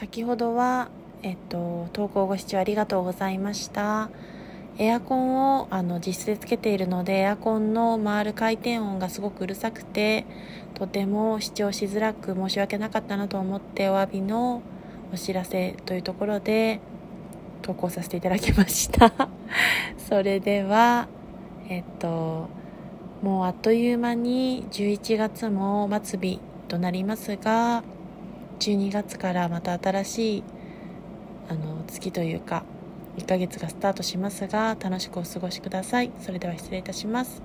先ほどは、えっと、投稿ご視聴ありがとうございました。エアコンをあの実質でつけているのでエアコンの回る回転音がすごくうるさくてとても視聴しづらく申し訳なかったなと思ってお詫びのお知らせというところで投稿させていただきました。それではえっともうあっという間に11月も末日となりますが12月からまた新しいあの月というか1ヶ月がスタートしますが楽しくお過ごしください。それでは失礼いたします。